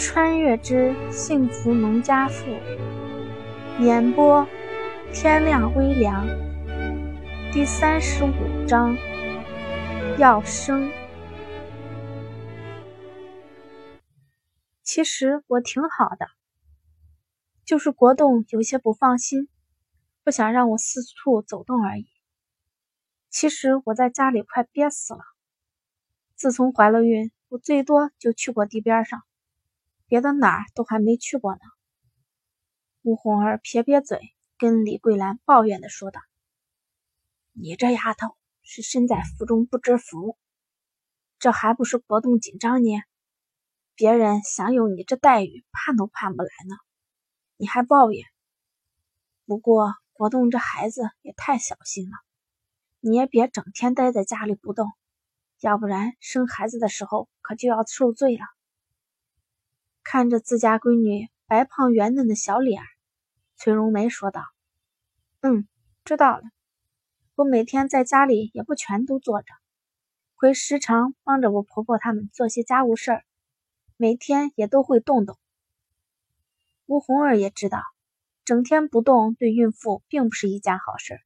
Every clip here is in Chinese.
穿越之幸福农家妇，演播天亮微凉，第三十五章要生。其实我挺好的，就是国栋有些不放心，不想让我四处走动而已。其实我在家里快憋死了，自从怀了孕，我最多就去过地边上。别的哪儿都还没去过呢。吴红儿撇撇嘴，跟李桂兰抱怨的说道：“你这丫头是身在福中不知福，这还不是国栋紧张你？别人享有你这待遇，盼都盼不来呢，你还抱怨？不过国栋这孩子也太小心了，你也别整天待在家里不动，要不然生孩子的时候可就要受罪了。”看着自家闺女白胖圆嫩的小脸儿，崔荣梅说道：“嗯，知道了。我每天在家里也不全都坐着，会时常帮着我婆婆他们做些家务事儿，每天也都会动动。”吴红儿也知道，整天不动对孕妇并不是一件好事。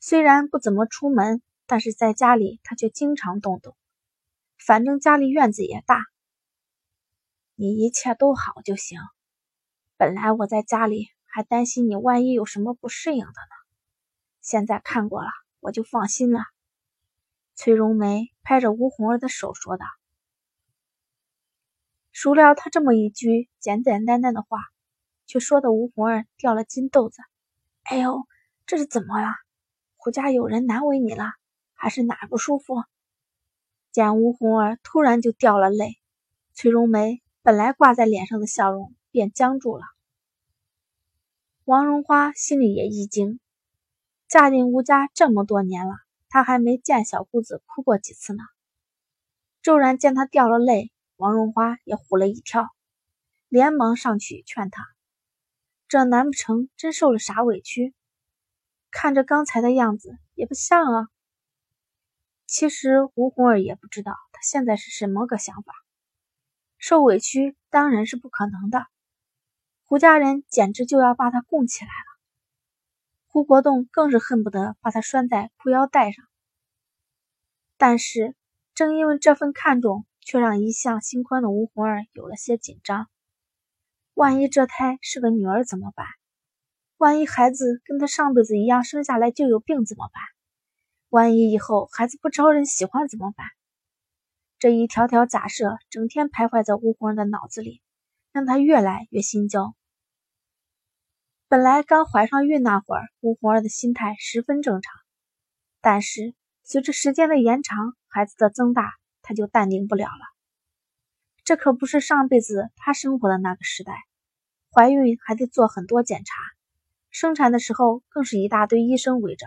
虽然不怎么出门，但是在家里她却经常动动，反正家里院子也大。你一切都好就行。本来我在家里还担心你万一有什么不适应的呢，现在看过了，我就放心了。崔荣梅拍着吴红儿的手说道。孰料他这么一句简简单单的话，却说的吴红儿掉了金豆子。哎呦，这是怎么了？胡家有人难为你了，还是哪儿不舒服？见吴红儿突然就掉了泪，崔荣梅。本来挂在脸上的笑容便僵住了。王荣花心里也一惊，嫁进吴家这么多年了，她还没见小姑子哭过几次呢。骤然见她掉了泪，王荣花也唬了一跳，连忙上去劝她：“这难不成真受了啥委屈？看着刚才的样子也不像啊。”其实吴红儿也不知道她现在是什么个想法。受委屈当然是不可能的，胡家人简直就要把他供起来了。胡国栋更是恨不得把他拴在裤腰带上。但是，正因为这份看重，却让一向心宽的吴红儿有了些紧张。万一这胎是个女儿怎么办？万一孩子跟他上辈子一样生下来就有病怎么办？万一以后孩子不招人喜欢怎么办？这一条条假设整天徘徊在吴红儿的脑子里，让她越来越心焦。本来刚怀上孕那会儿，吴红儿的心态十分正常，但是随着时间的延长，孩子的增大，她就淡定不了了。这可不是上辈子她生活的那个时代，怀孕还得做很多检查，生产的时候更是一大堆医生围着。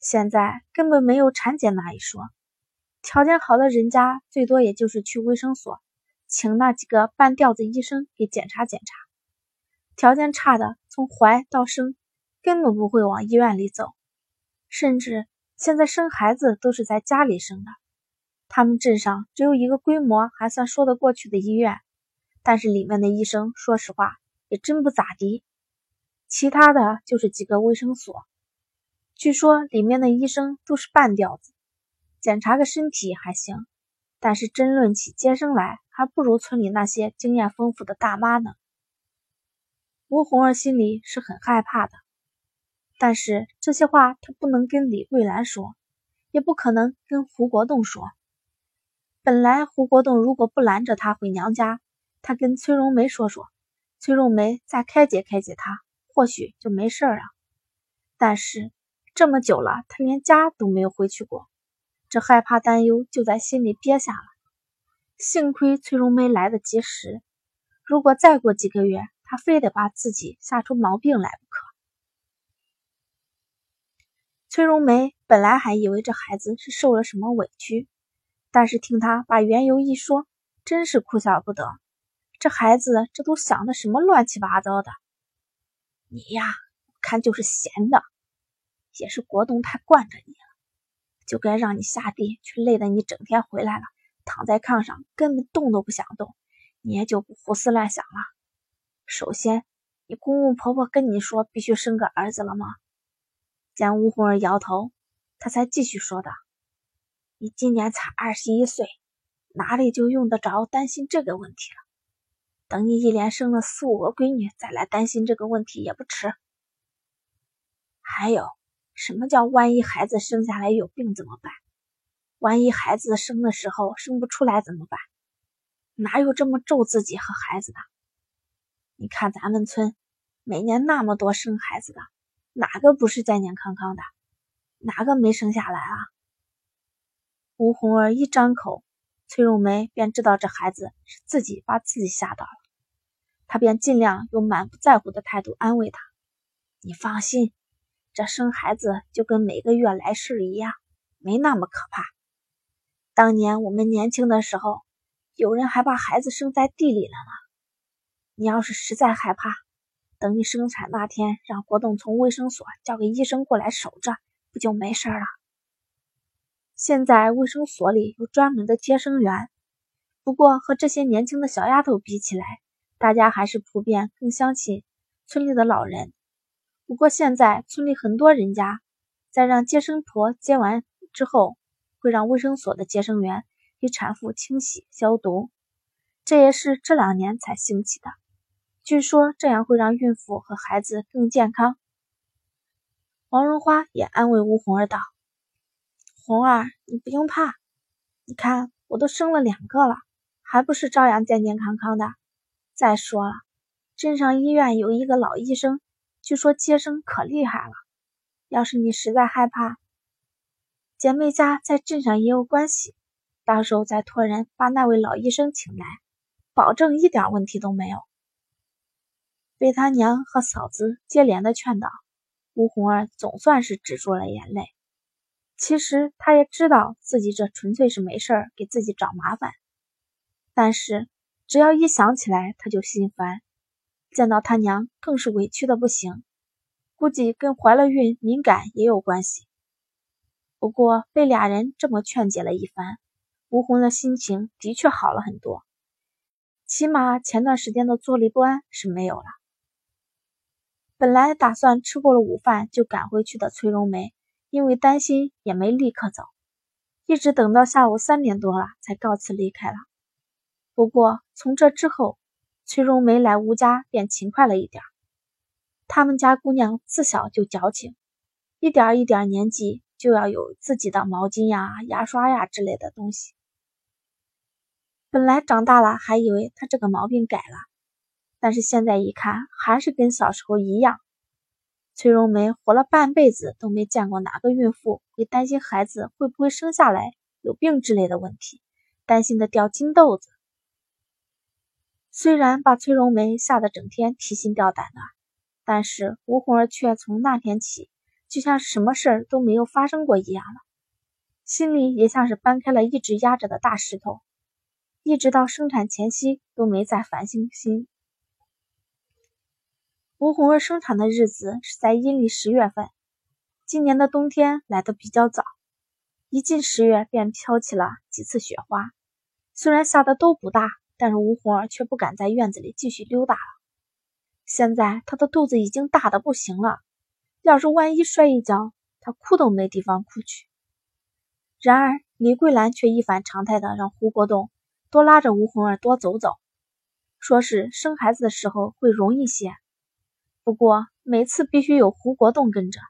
现在根本没有产检那一说。条件好的人家，最多也就是去卫生所，请那几个半吊子医生给检查检查。条件差的，从怀到生，根本不会往医院里走，甚至现在生孩子都是在家里生的。他们镇上只有一个规模还算说得过去的医院，但是里面的医生，说实话也真不咋地。其他的就是几个卫生所，据说里面的医生都是半吊子。检查个身体还行，但是争论起接生来，还不如村里那些经验丰富的大妈呢。吴红儿心里是很害怕的，但是这些话她不能跟李桂兰说，也不可能跟胡国栋说。本来胡国栋如果不拦着她回娘家，他跟崔荣梅说说，崔荣梅再开解开解他，或许就没事了。但是这么久了，他连家都没有回去过。这害怕担忧就在心里憋下了。幸亏崔荣梅来得及时，如果再过几个月，她非得把自己吓出毛病来不可。崔荣梅本来还以为这孩子是受了什么委屈，但是听他把缘由一说，真是哭笑不得。这孩子这都想的什么乱七八糟的？你呀，我看就是闲的，也是国栋太惯着你。就该让你下地，去累得你整天回来了，躺在炕上根本动都不想动。你也就不胡思乱想了。首先，你公公婆婆跟你说必须生个儿子了吗？见吴红儿摇头，他才继续说道：“你今年才二十一岁，哪里就用得着担心这个问题了？等你一连生了四五个闺女，再来担心这个问题也不迟。还有，什么叫万一孩子生下来有病怎么办？万一孩子生的时候生不出来怎么办？哪有这么咒自己和孩子的？你看咱们村每年那么多生孩子的。”哪个不是健健康康的？哪个没生下来啊？吴红儿一张口，崔荣梅便知道这孩子是自己把自己吓到了，她便尽量用满不在乎的态度安慰他：“你放心，这生孩子就跟每个月来事一样，没那么可怕。当年我们年轻的时候，有人还把孩子生在地里了呢。你要是实在害怕，”等你生产那天，让国栋从卫生所叫个医生过来守着，不就没事了？现在卫生所里有专门的接生员，不过和这些年轻的小丫头比起来，大家还是普遍更相信村里的老人。不过现在村里很多人家，在让接生婆接完之后，会让卫生所的接生员给产妇清洗消毒，这也是这两年才兴起的。据说这样会让孕妇和孩子更健康。王荣花也安慰吴红儿道：“红儿，你不用怕，你看我都生了两个了，还不是照样健健康康的。再说了，镇上医院有一个老医生，据说接生可厉害了。要是你实在害怕，姐妹家在镇上也有关系，到时候再托人把那位老医生请来，保证一点问题都没有。”被他娘和嫂子接连的劝导，吴红儿总算是止住了眼泪。其实她也知道自己这纯粹是没事儿给自己找麻烦，但是只要一想起来，她就心烦。见到他娘更是委屈的不行，估计跟怀了孕敏感也有关系。不过被俩人这么劝解了一番，吴红的心情的确好了很多，起码前段时间的坐立不安是没有了。本来打算吃过了午饭就赶回去的崔荣梅，因为担心也没立刻走，一直等到下午三点多了才告辞离开了。不过从这之后，崔荣梅来吴家便勤快了一点。他们家姑娘自小就矫情，一点一点年纪就要有自己的毛巾呀、牙刷呀之类的东西。本来长大了还以为她这个毛病改了。但是现在一看，还是跟小时候一样。崔荣梅活了半辈子，都没见过哪个孕妇会担心孩子会不会生下来有病之类的问题，担心的掉金豆子。虽然把崔荣梅吓得整天提心吊胆的，但是吴红儿却从那天起，就像什么事儿都没有发生过一样了，心里也像是搬开了一直压着的大石头，一直到生产前夕都没再烦心心。吴红儿生产的日子是在阴历十月份，今年的冬天来得比较早，一进十月便飘起了几次雪花。虽然下的都不大，但是吴红儿却不敢在院子里继续溜达了。现在她的肚子已经大的不行了，要是万一摔一跤，她哭都没地方哭去。然而李桂兰却一反常态的让胡国栋多拉着吴红儿多走走，说是生孩子的时候会容易些。不过每次必须有胡国栋跟着，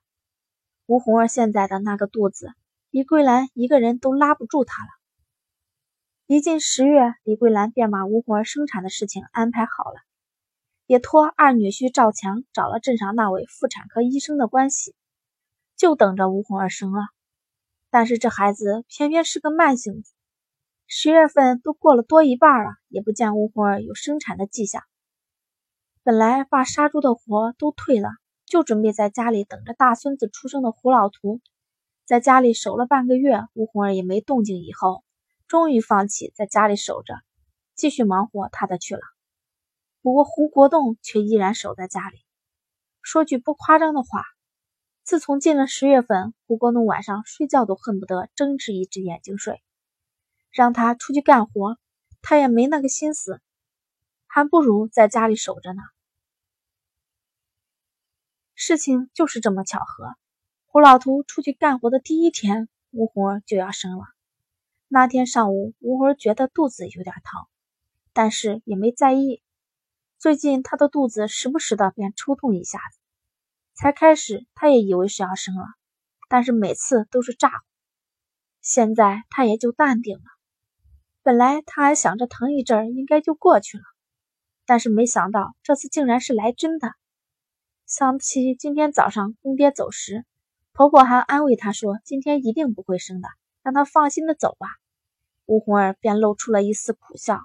吴红儿现在的那个肚子，李桂兰一个人都拉不住她了。一进十月，李桂兰便把吴红儿生产的事情安排好了，也托二女婿赵强找了镇上那位妇产科医生的关系，就等着吴红儿生了。但是这孩子偏偏是个慢性子，十月份都过了多一半了，也不见吴红儿有生产的迹象。本来把杀猪的活都退了，就准备在家里等着大孙子出生的胡老图，在家里守了半个月，吴红儿也没动静，以后终于放弃在家里守着，继续忙活他的去了。不过胡国栋却依然守在家里。说句不夸张的话，自从进了十月份，胡国栋晚上睡觉都恨不得睁只一只眼睛睡，让他出去干活，他也没那个心思。还不如在家里守着呢。事情就是这么巧合，胡老图出去干活的第一天，吴红就要生了。那天上午，吴文觉得肚子有点疼，但是也没在意。最近她的肚子时不时的便抽痛一下子，才开始她也以为是要生了，但是每次都是炸。现在她也就淡定了。本来她还想着疼一阵应该就过去了，但是没想到这次竟然是来真的。想起今天早上公爹走时，婆婆还安慰她说今天一定不会生的。让他放心的走吧，吴红儿便露出了一丝苦笑。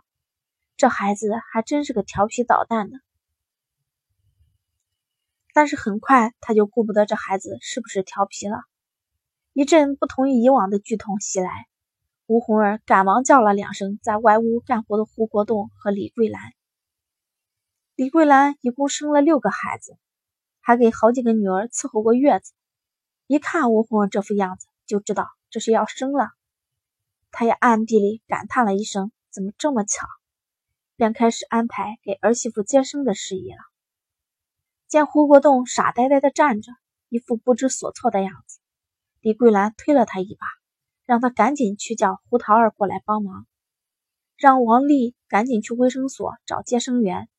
这孩子还真是个调皮捣蛋的。但是很快他就顾不得这孩子是不是调皮了。一阵不同于以往的剧痛袭来，吴红儿赶忙叫了两声在外屋干活的胡国栋和李桂兰。李桂兰一共生了六个孩子，还给好几个女儿伺候过月子。一看吴红儿这副样子，就知道。这是要生了，他也暗地里感叹了一声：“怎么这么巧？”便开始安排给儿媳妇接生的事宜了。见胡国栋傻呆呆的站着，一副不知所措的样子，李桂兰推了他一把，让他赶紧去叫胡桃儿过来帮忙，让王丽赶紧去卫生所找接生员。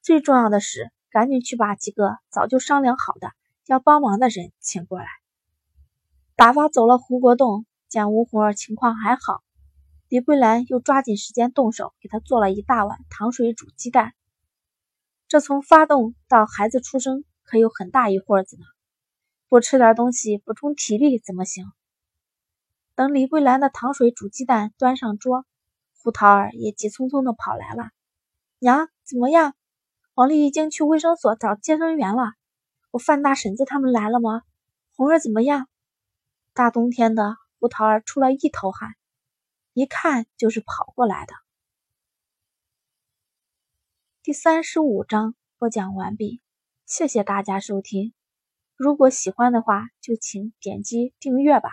最重要的是，赶紧去把几个早就商量好的要帮忙的人请过来。打发走了胡国栋，见吴红儿情况还好，李桂兰又抓紧时间动手，给他做了一大碗糖水煮鸡蛋。这从发动到孩子出生可有很大一会子呢，不吃点东西补充体力怎么行？等李桂兰的糖水煮鸡蛋端上桌，胡桃儿也急匆匆的跑来了：“娘，怎么样？王丽已经去卫生所找接生员了。我范大婶子他们来了吗？红儿怎么样？”大冬天的，胡桃儿出了一头汗，一看就是跑过来的。第三十五章播讲完毕，谢谢大家收听。如果喜欢的话，就请点击订阅吧。